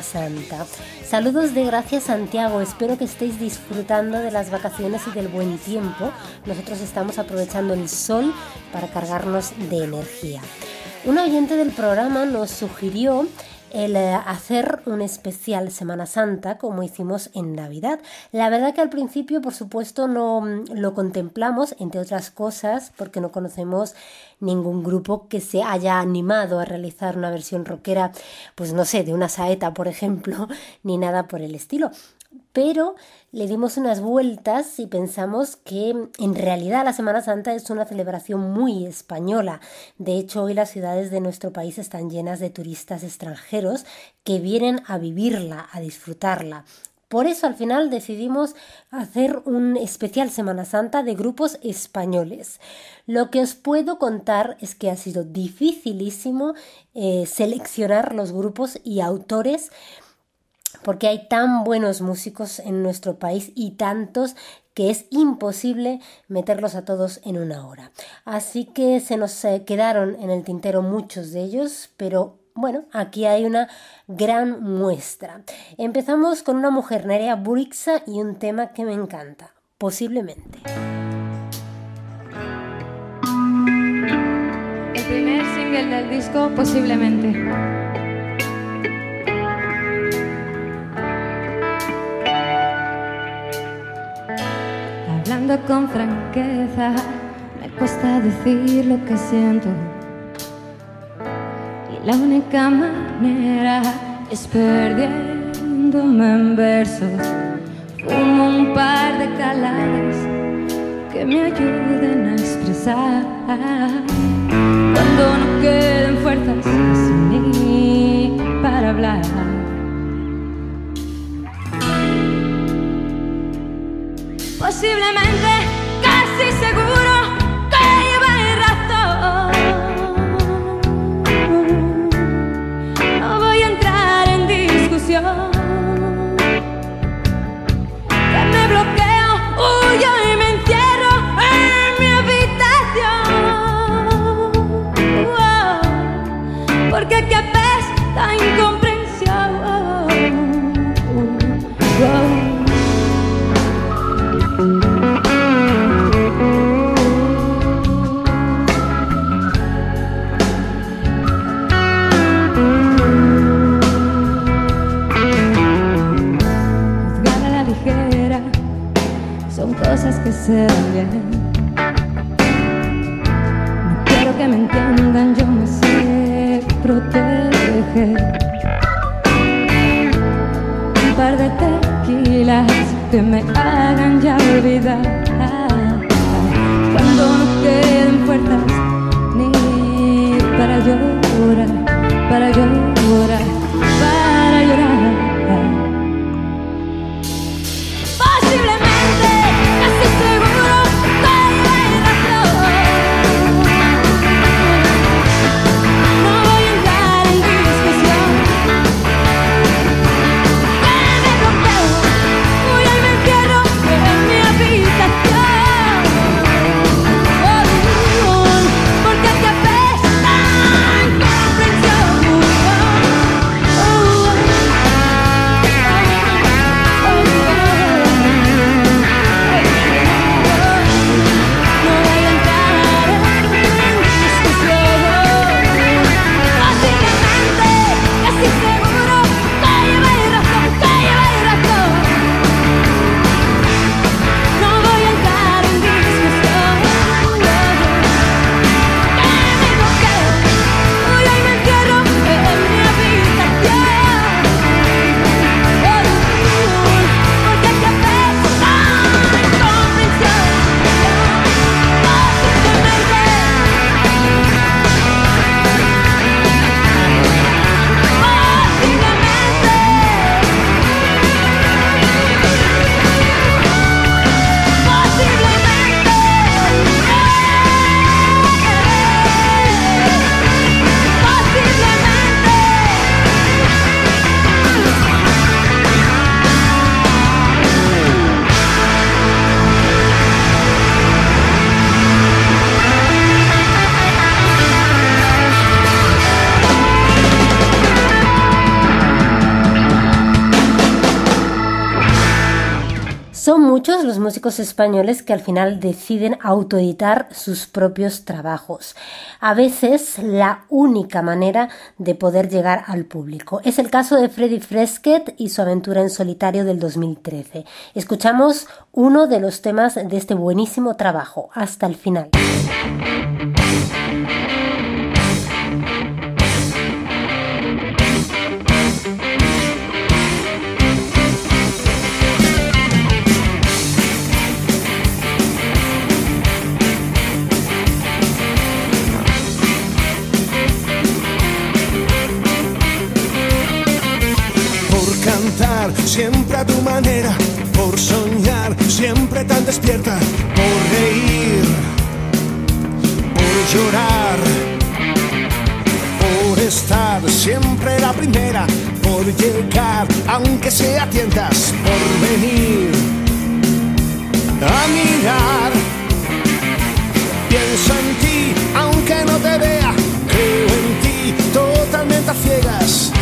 Santa. Saludos de Gracias Santiago, espero que estéis disfrutando de las vacaciones y del buen tiempo. Nosotros estamos aprovechando el sol para cargarnos de energía. Un oyente del programa nos sugirió el eh, hacer un especial Semana Santa como hicimos en Navidad. La verdad que al principio, por supuesto, no mm, lo contemplamos, entre otras cosas, porque no conocemos ningún grupo que se haya animado a realizar una versión rockera, pues no sé, de una saeta, por ejemplo, ni nada por el estilo pero le dimos unas vueltas y pensamos que en realidad la Semana Santa es una celebración muy española. De hecho, hoy las ciudades de nuestro país están llenas de turistas extranjeros que vienen a vivirla, a disfrutarla. Por eso al final decidimos hacer un especial Semana Santa de grupos españoles. Lo que os puedo contar es que ha sido dificilísimo eh, seleccionar los grupos y autores porque hay tan buenos músicos en nuestro país y tantos que es imposible meterlos a todos en una hora. Así que se nos eh, quedaron en el tintero muchos de ellos, pero bueno, aquí hay una gran muestra. Empezamos con una mujer, Nerea Burixa, y un tema que me encanta, posiblemente. El primer single del disco, posiblemente. Con franqueza, me cuesta decir lo que siento. Y la única manera es perdiéndome en versos. Fumo un par de caladas que me ayuden a expresar. Cuando no queden fuerzas ni para hablar. Posiblemente, casi seguro que lleva razón. No voy a entrar en discusión. Que me bloqueo, huyo y me encierro en mi habitación. porque aquí apesta músicos españoles que al final deciden autoeditar sus propios trabajos. A veces la única manera de poder llegar al público. Es el caso de Freddy Fresquet y su aventura en solitario del 2013. Escuchamos uno de los temas de este buenísimo trabajo hasta el final. Tu manera, por soñar, siempre tan despierta, por reír, por llorar, por estar siempre la primera, por llegar, aunque sea tientas, por venir a mirar. Pienso en ti, aunque no te vea, creo en ti totalmente a ciegas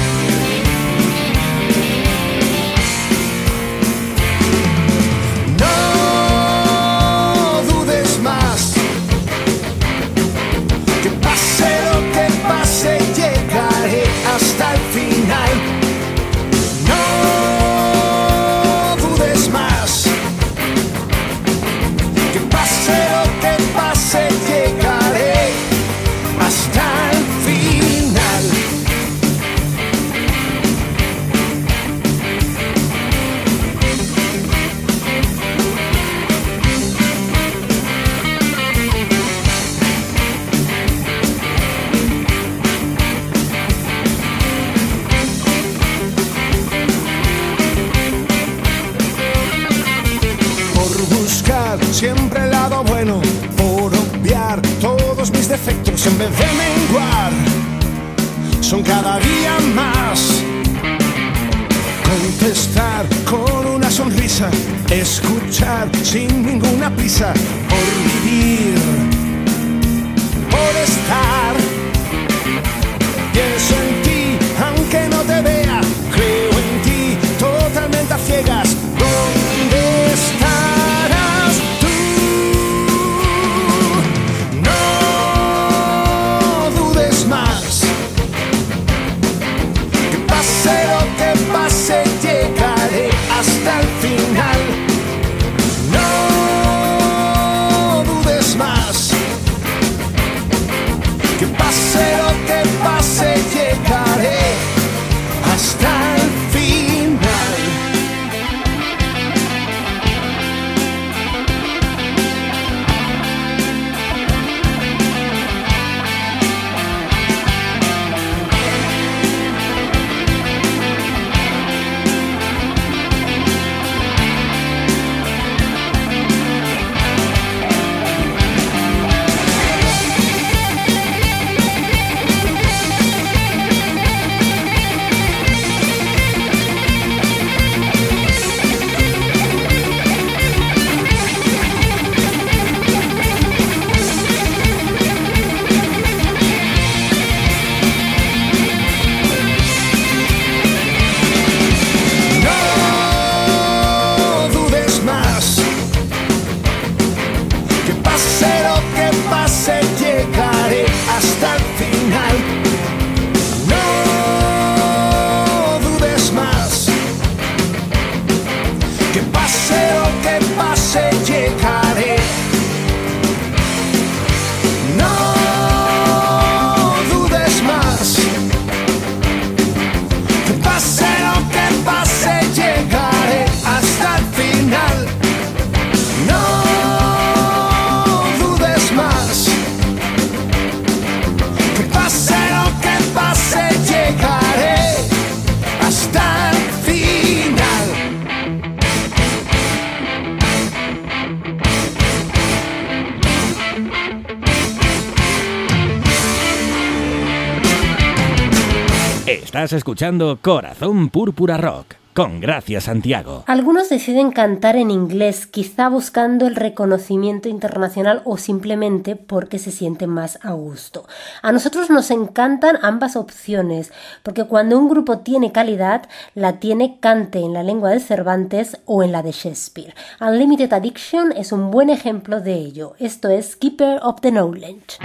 Escuchando Corazón Púrpura Rock. con Gracias Santiago. Algunos deciden cantar en inglés, quizá buscando el reconocimiento internacional o simplemente porque se sienten más a gusto. A nosotros nos encantan ambas opciones, porque cuando un grupo tiene calidad, la tiene cante en la lengua de Cervantes o en la de Shakespeare. Unlimited Addiction es un buen ejemplo de ello. Esto es Keeper of the Knowledge.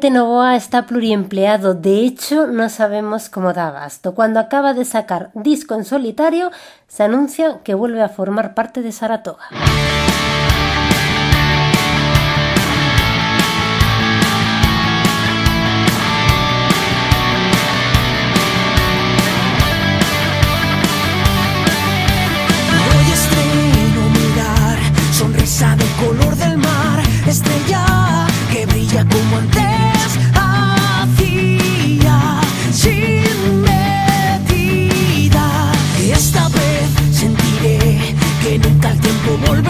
Este Novoa está pluriempleado, de hecho no sabemos cómo da abasto. Cuando acaba de sacar disco en solitario, se anuncia que vuelve a formar parte de Saratoga. color del mar, estrella que brilla como antena. volver.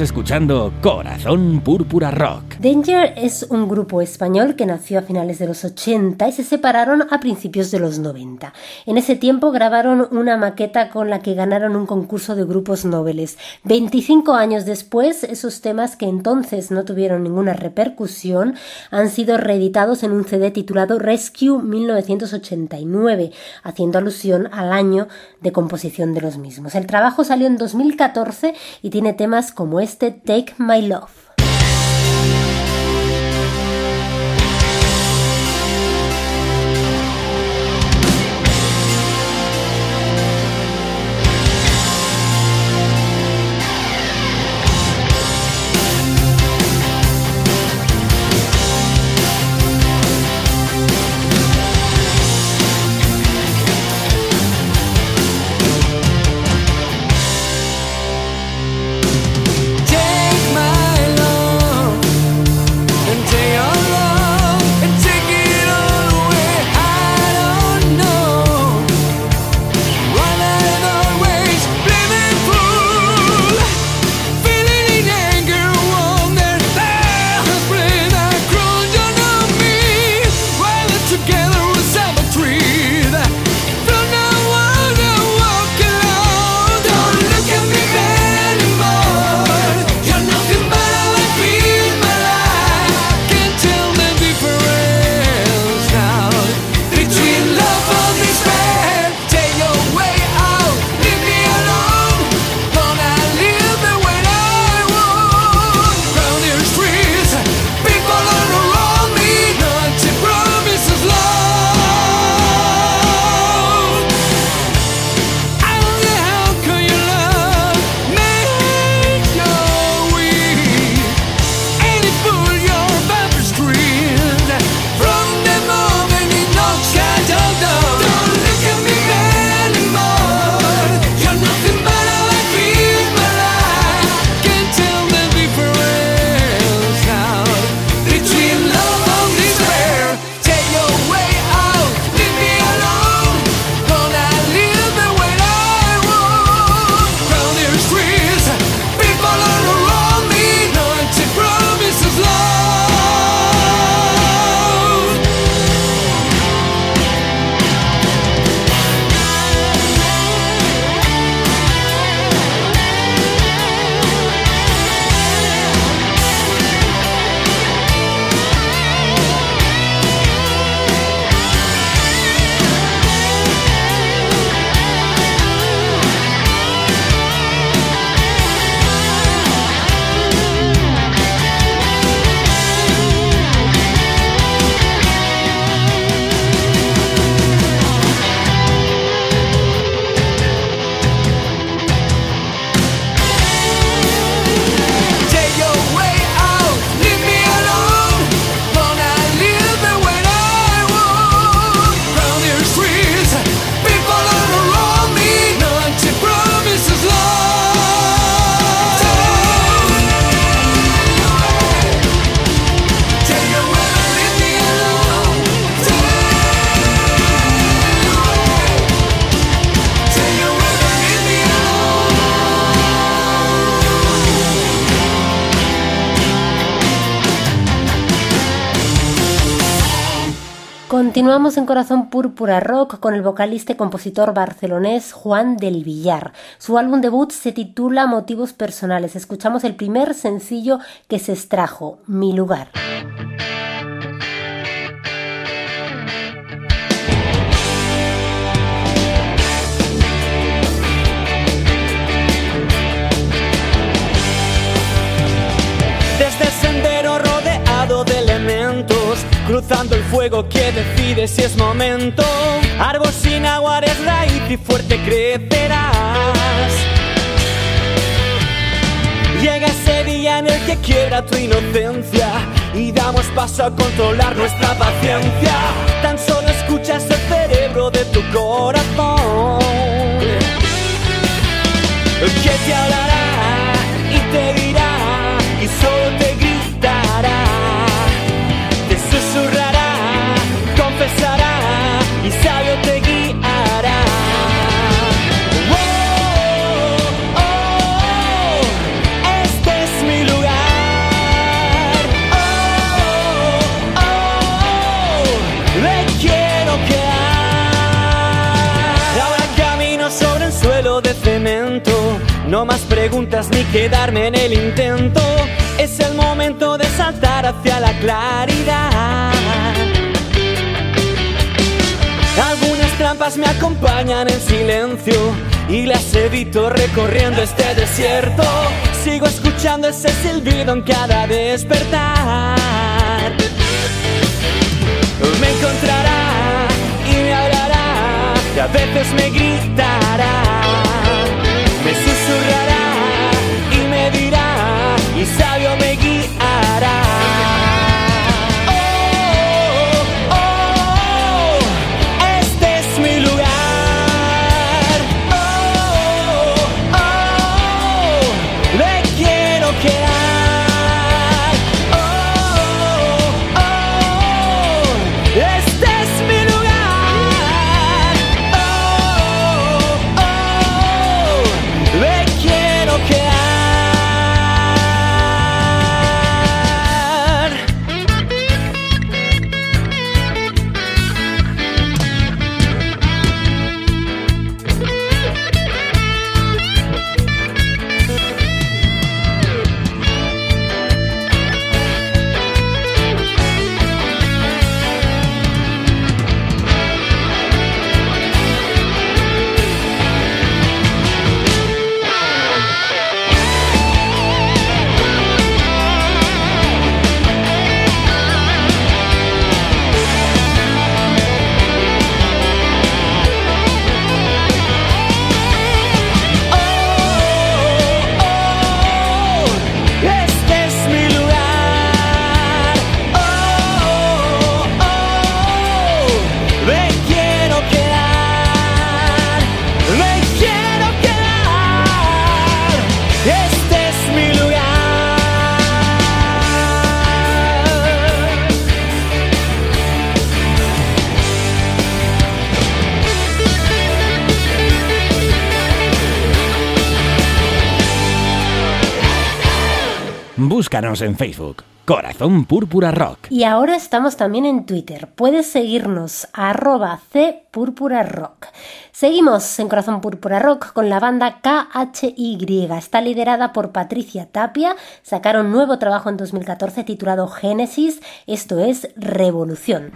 Escuchando Corazón Púrpura Rock. Danger es un grupo español que nació a finales de los 80 y se separaron a principios de los 90. En ese tiempo grabaron una maqueta con la que ganaron un concurso de grupos nobles. 25 años después, esos temas que entonces no tuvieron ninguna repercusión han sido reeditados en un CD titulado Rescue 1989, haciendo alusión al año de composición de los mismos. El trabajo salió en 2014 y tiene temas como este Take My Love. Continuamos en Corazón Púrpura Rock con el vocalista y compositor barcelonés Juan del Villar. Su álbum debut se titula Motivos Personales. Escuchamos el primer sencillo que se extrajo, Mi lugar. Cruzando el fuego que decide si es momento. Árbol sin agua eres raíz y fuerte crecerás. Llega ese día en el que quiebra tu inocencia y damos paso a controlar nuestra paciencia. Tan solo escuchas el cerebro de tu corazón que te hablará ni quedarme en el intento. Es el momento de saltar hacia la claridad. Algunas trampas me acompañan en silencio y las evito recorriendo este desierto. Sigo escuchando ese silbido en cada despertar. Me encontrará y me hablará y a veces me gritará. Me susurrará sabio me guiará. Búscanos en Facebook. Corazón Púrpura Rock. Y ahora estamos también en Twitter. Puedes seguirnos arroba Rock. Seguimos en Corazón Púrpura Rock con la banda KHY. Está liderada por Patricia Tapia. Sacaron nuevo trabajo en 2014 titulado Génesis. Esto es Revolución.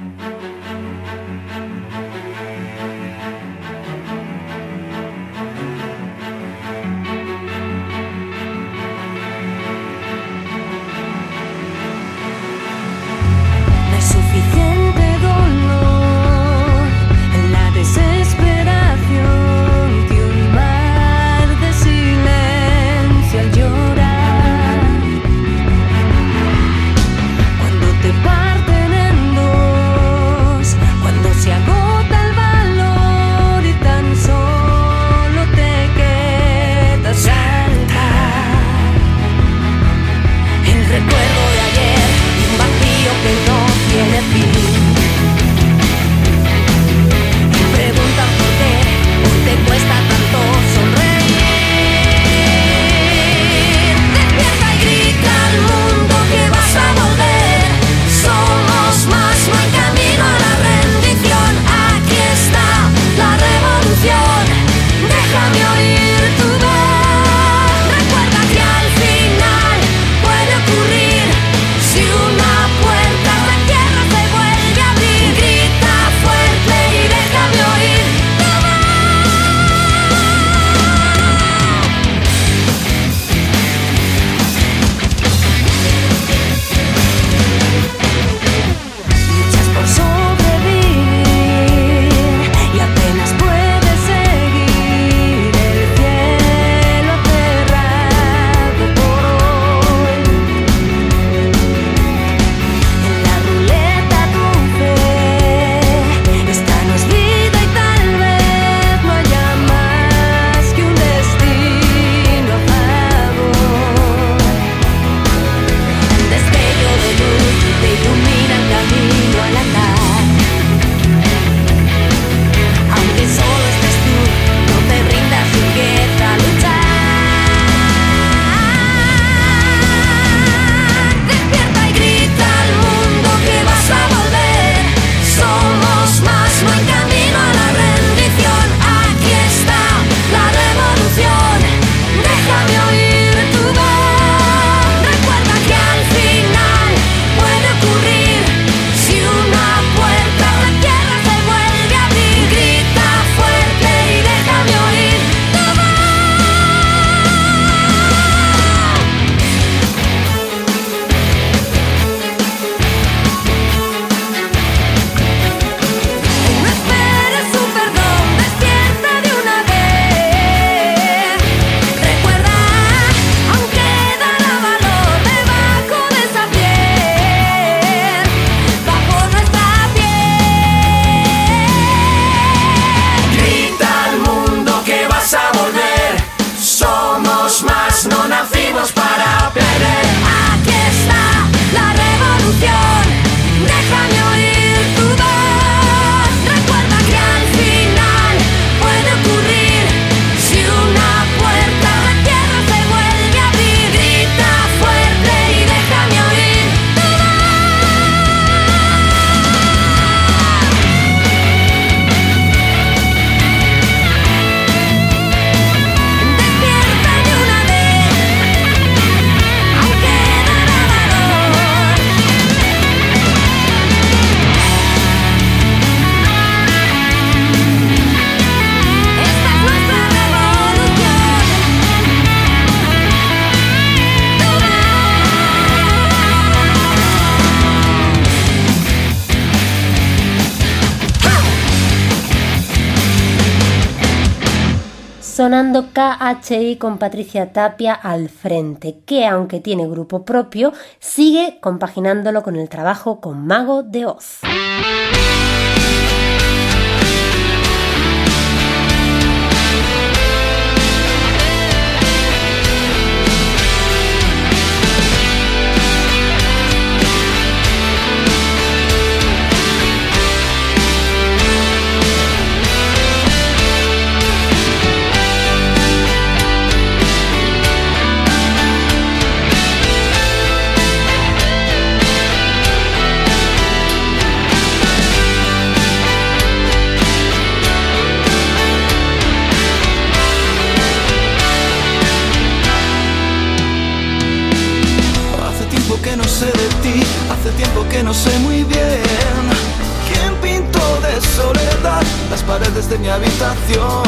KHI con Patricia Tapia al frente, que aunque tiene grupo propio, sigue compaginándolo con el trabajo con Mago de Oz. Que no sé muy bien quién pintó de soledad las paredes de mi habitación.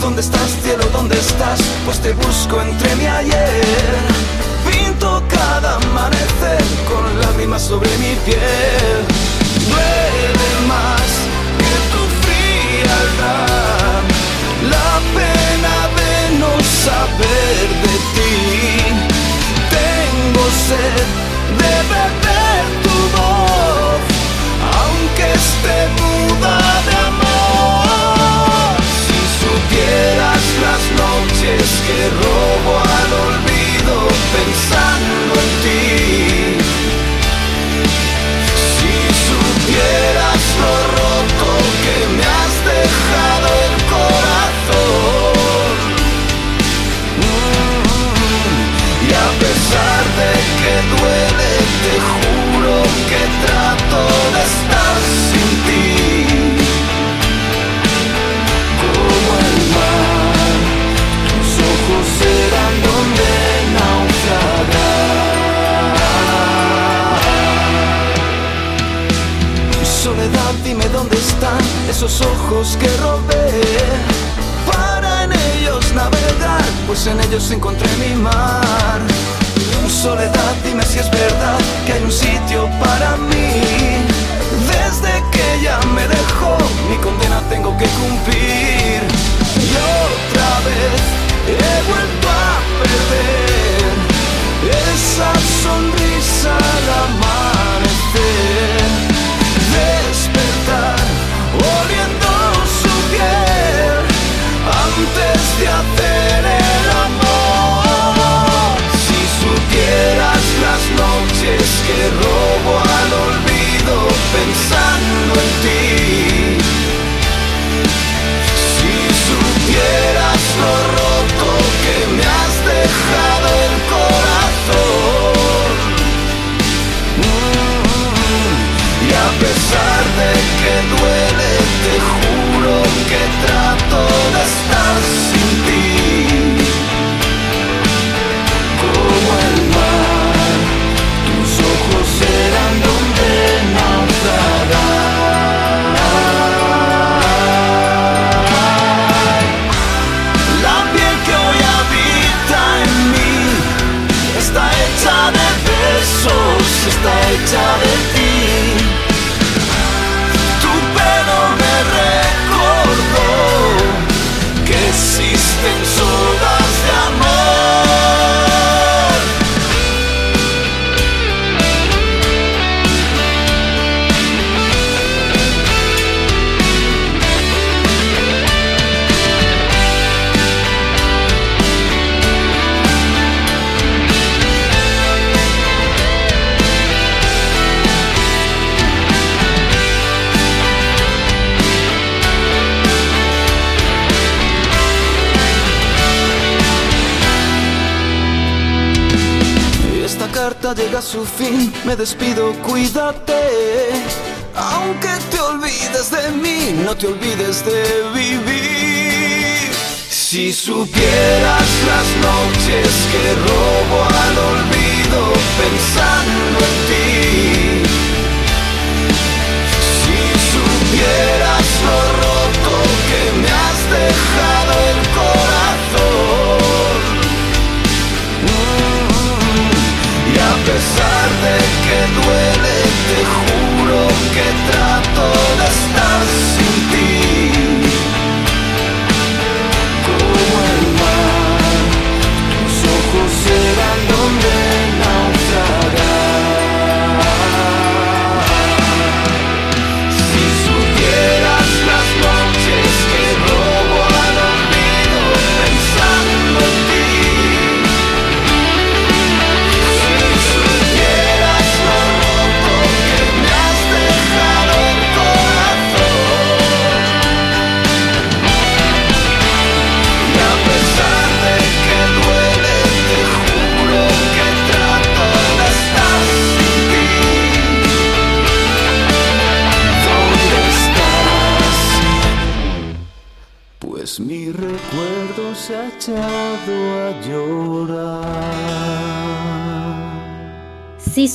¿Dónde estás, cielo? ¿Dónde estás? Pues te busco entre mi ayer. Pinto cada amanecer con lágrimas sobre mi piel. Esos ojos que robé. Para en ellos navegar, pues en ellos encontré mi mar soledad, dime si es verdad que hay un sitio para mí. Desde que ella me dejó, mi condena tengo que cumplir. Y otra vez he vuelto a perder esa sonrisa al amanecer. Que robo al olvido pensando en ti. Despido, cuídate. Aunque te olvides de mí, no te olvides de vivir. Si supieras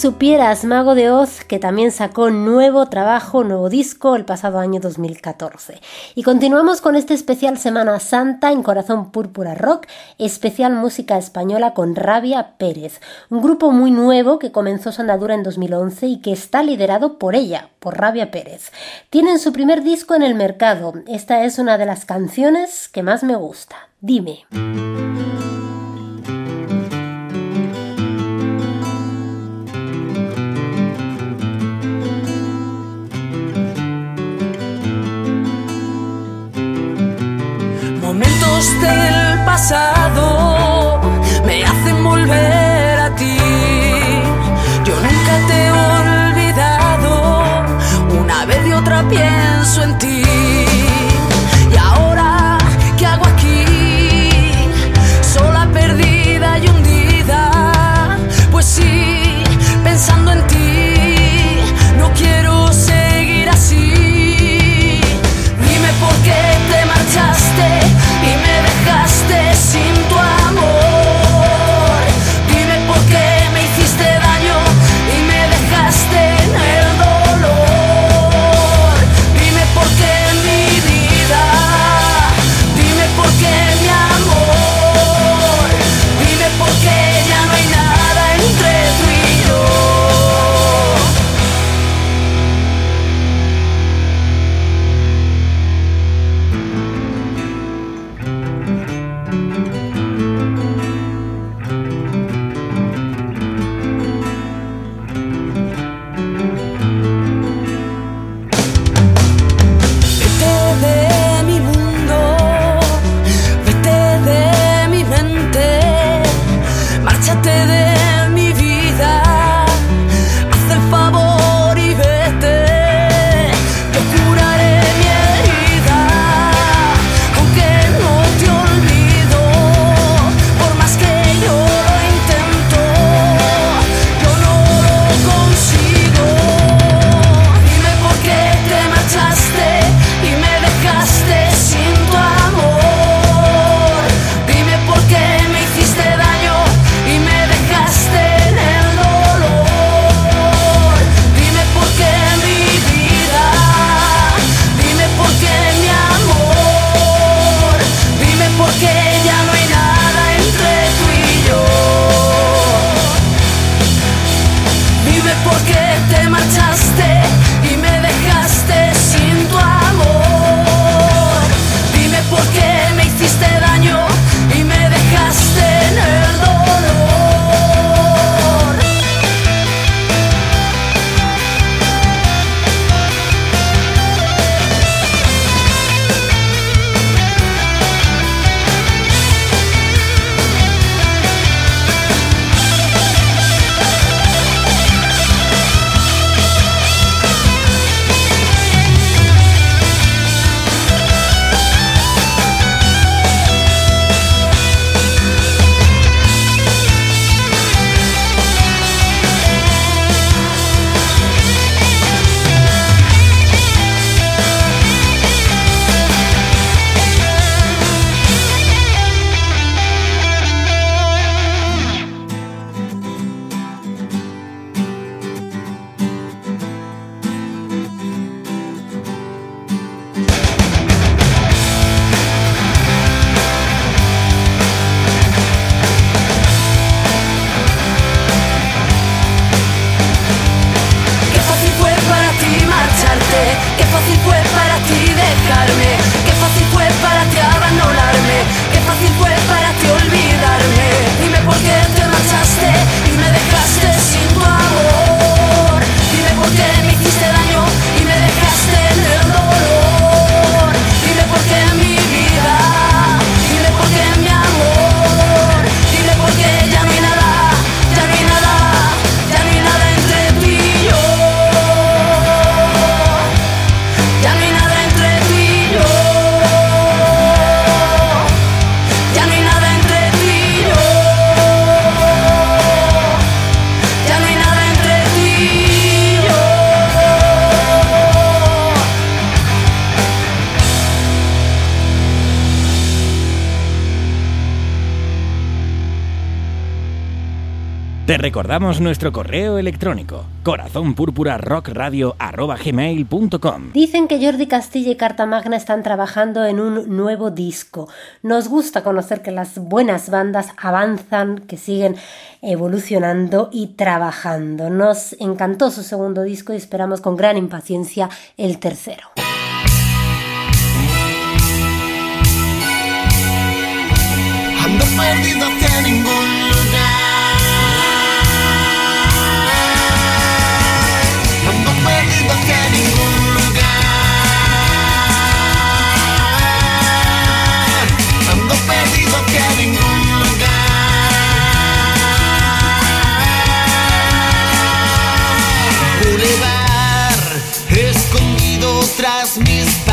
supieras, Mago de Oz, que también sacó nuevo trabajo, nuevo disco el pasado año 2014. Y continuamos con este especial Semana Santa en Corazón Púrpura Rock, especial música española con Rabia Pérez, un grupo muy nuevo que comenzó su andadura en 2011 y que está liderado por ella, por Rabia Pérez. Tienen su primer disco en el mercado. Esta es una de las canciones que más me gusta. Dime. Del pasado me hacen volver Te recordamos nuestro correo electrónico corazonpurpurarockradio.com. Dicen que Jordi Castilla y Cartamagna están trabajando en un nuevo disco. Nos gusta conocer que las buenas bandas avanzan, que siguen evolucionando y trabajando. Nos encantó su segundo disco y esperamos con gran impaciencia el tercero. lost.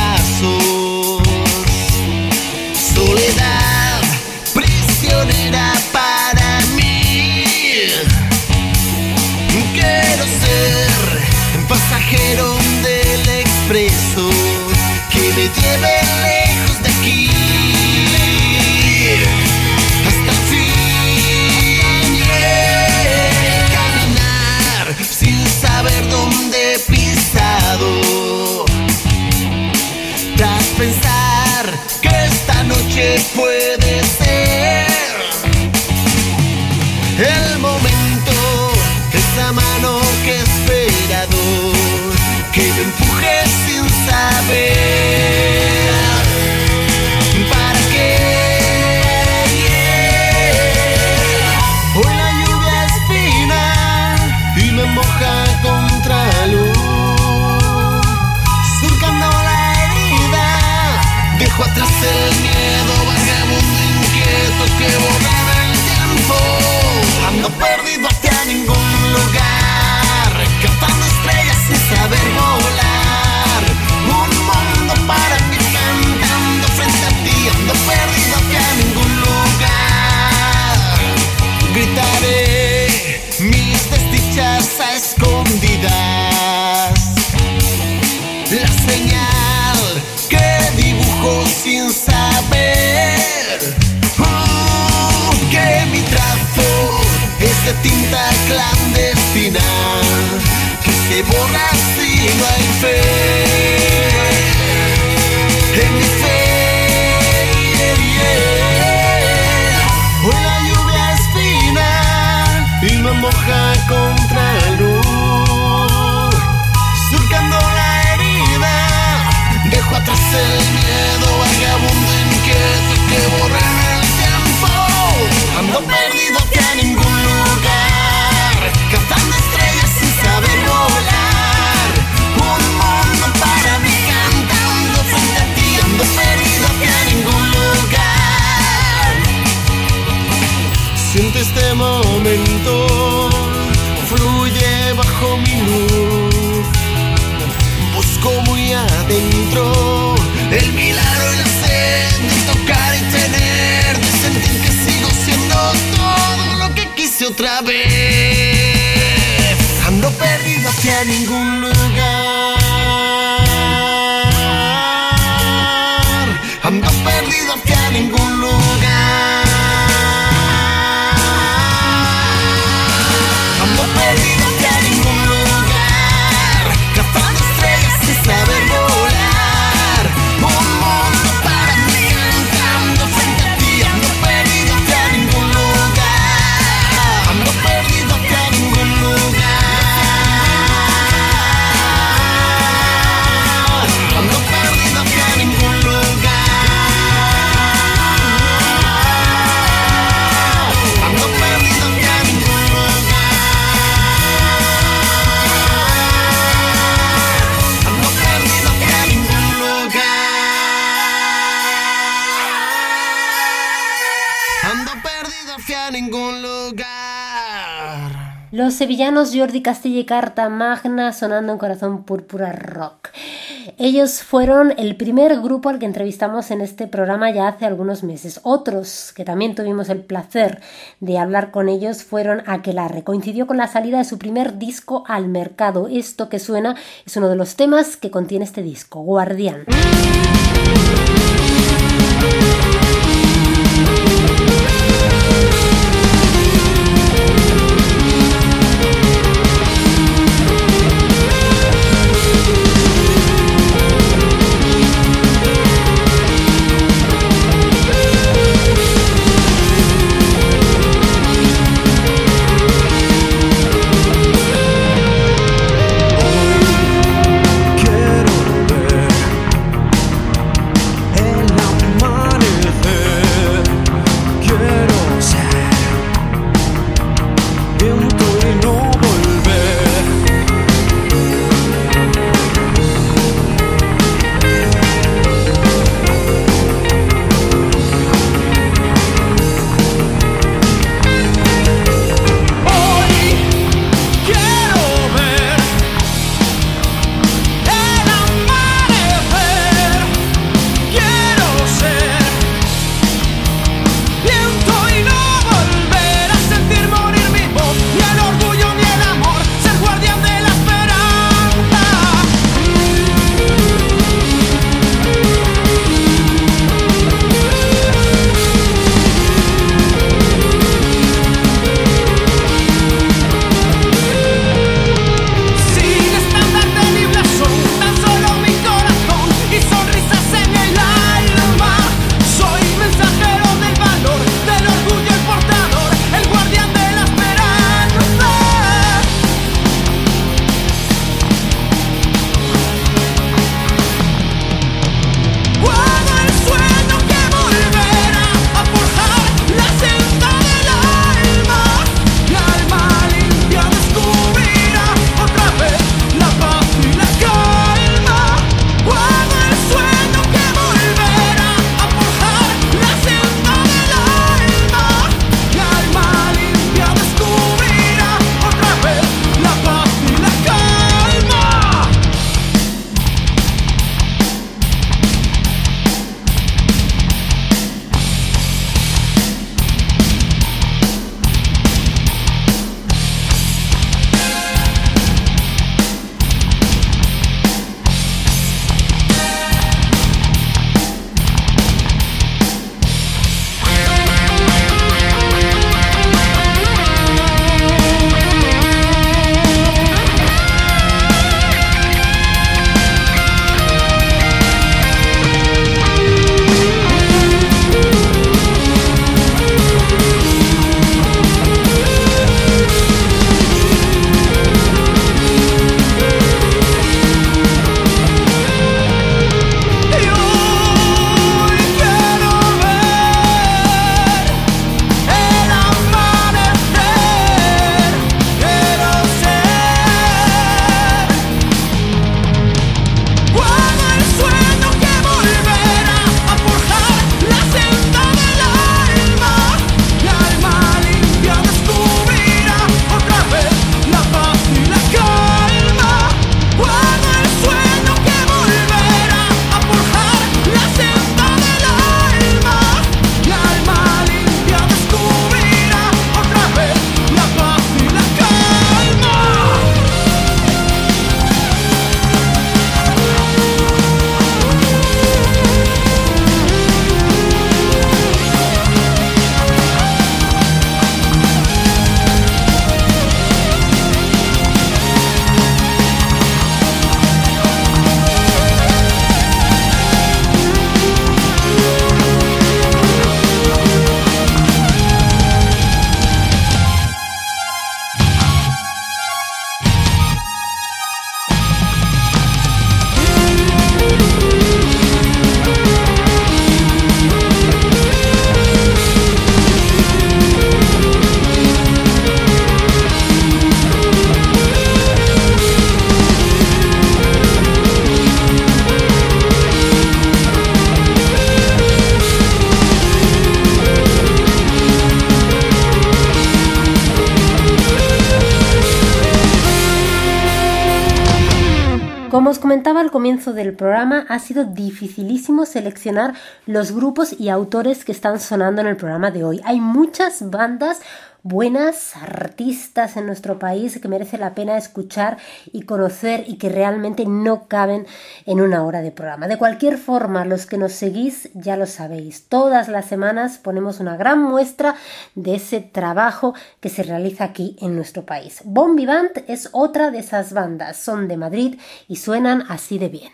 sevillanos Jordi Castilla y Carta Magna sonando en Corazón Púrpura Rock. Ellos fueron el primer grupo al que entrevistamos en este programa ya hace algunos meses. Otros que también tuvimos el placer de hablar con ellos fueron Aquelarre. Coincidió con la salida de su primer disco al mercado. Esto que suena es uno de los temas que contiene este disco, Guardián. Programa, ha sido dificilísimo seleccionar los grupos y autores que están sonando en el programa de hoy. Hay muchas bandas buenas artistas en nuestro país que merece la pena escuchar y conocer y que realmente no caben en una hora de programa. De cualquier forma, los que nos seguís ya lo sabéis. Todas las semanas ponemos una gran muestra de ese trabajo que se realiza aquí en nuestro país. Bon Vivant es otra de esas bandas. Son de Madrid y suenan así de bien.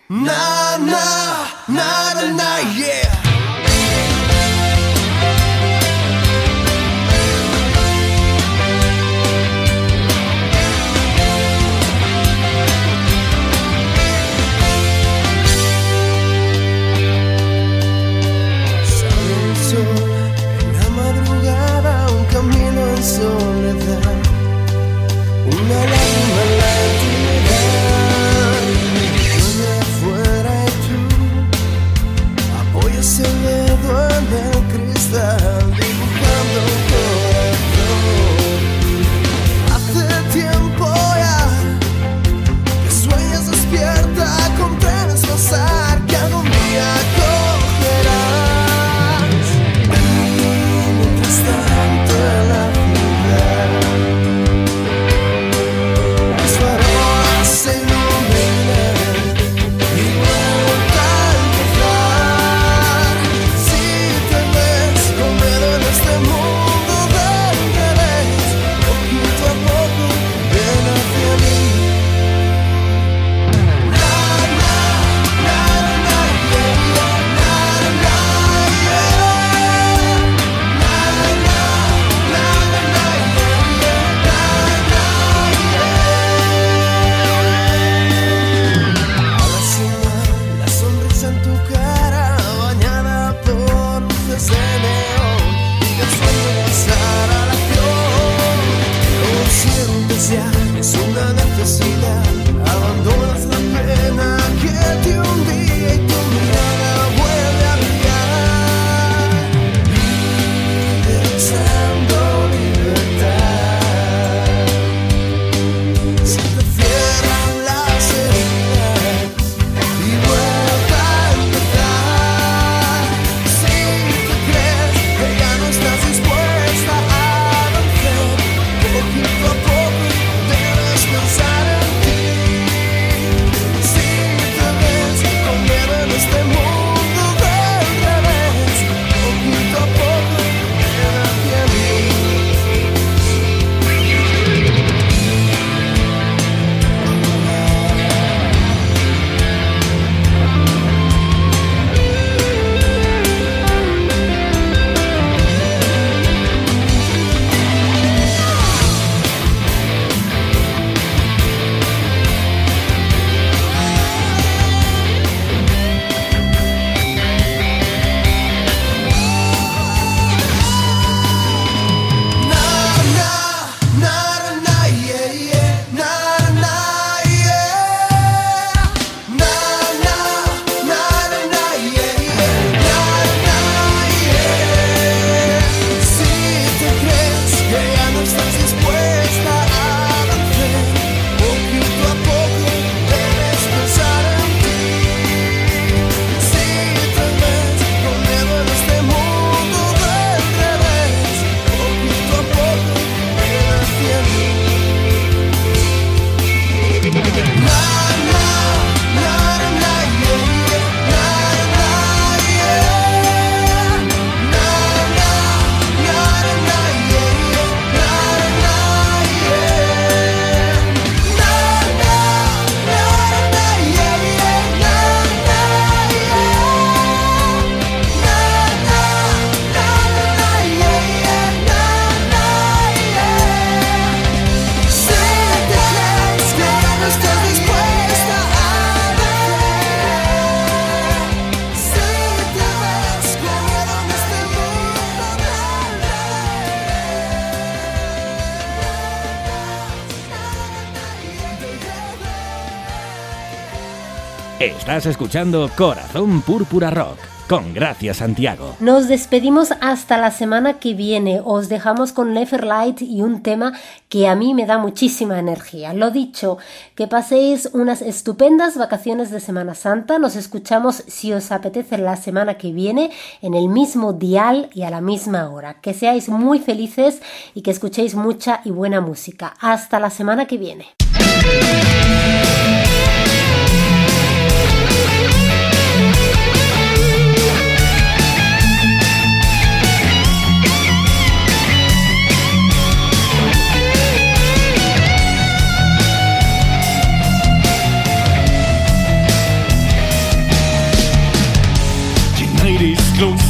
Estás escuchando Corazón Púrpura Rock con Gracia Santiago. Nos despedimos hasta la semana que viene. Os dejamos con Neferlight y un tema que a mí me da muchísima energía. Lo dicho, que paséis unas estupendas vacaciones de Semana Santa. Nos escuchamos si os apetece la semana que viene en el mismo dial y a la misma hora. Que seáis muy felices y que escuchéis mucha y buena música. Hasta la semana que viene.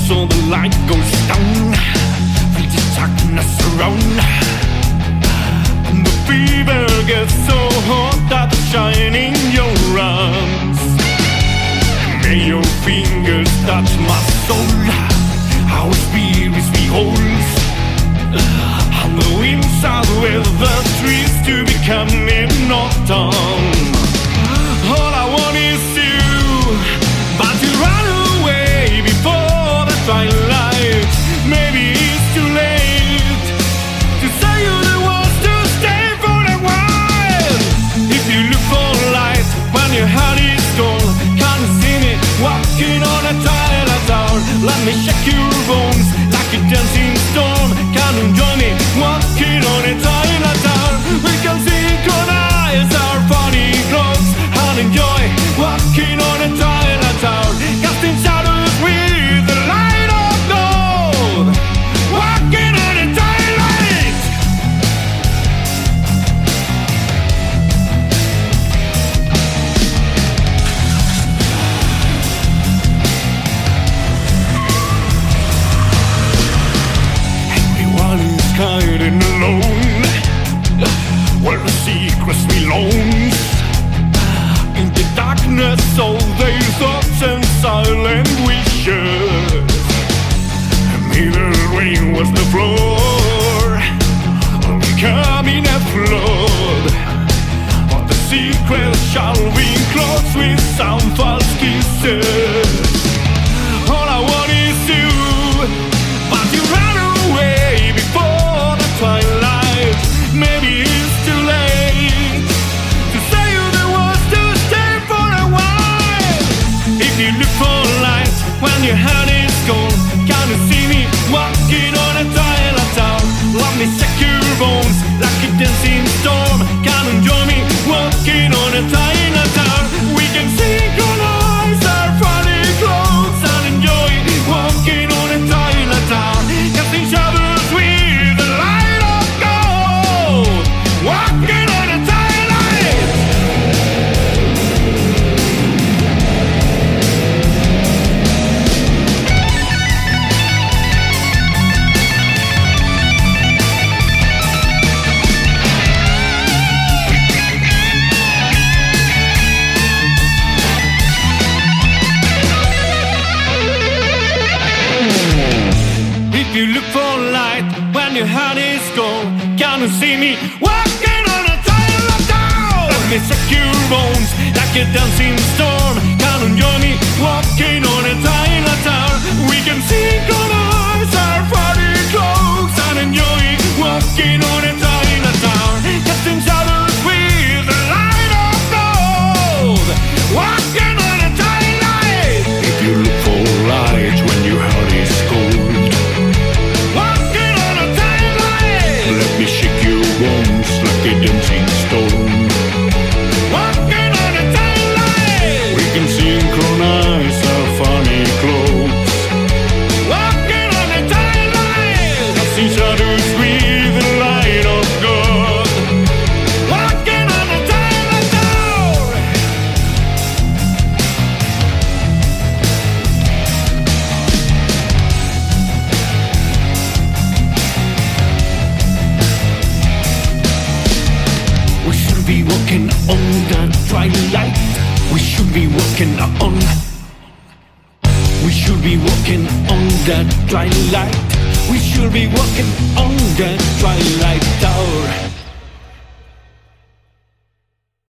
so the light goes down and the darkness around. And the fever gets so hot that it's shining your arms. May your fingers touch my soul. Our spirits behold. And the winds are with the trees to become in.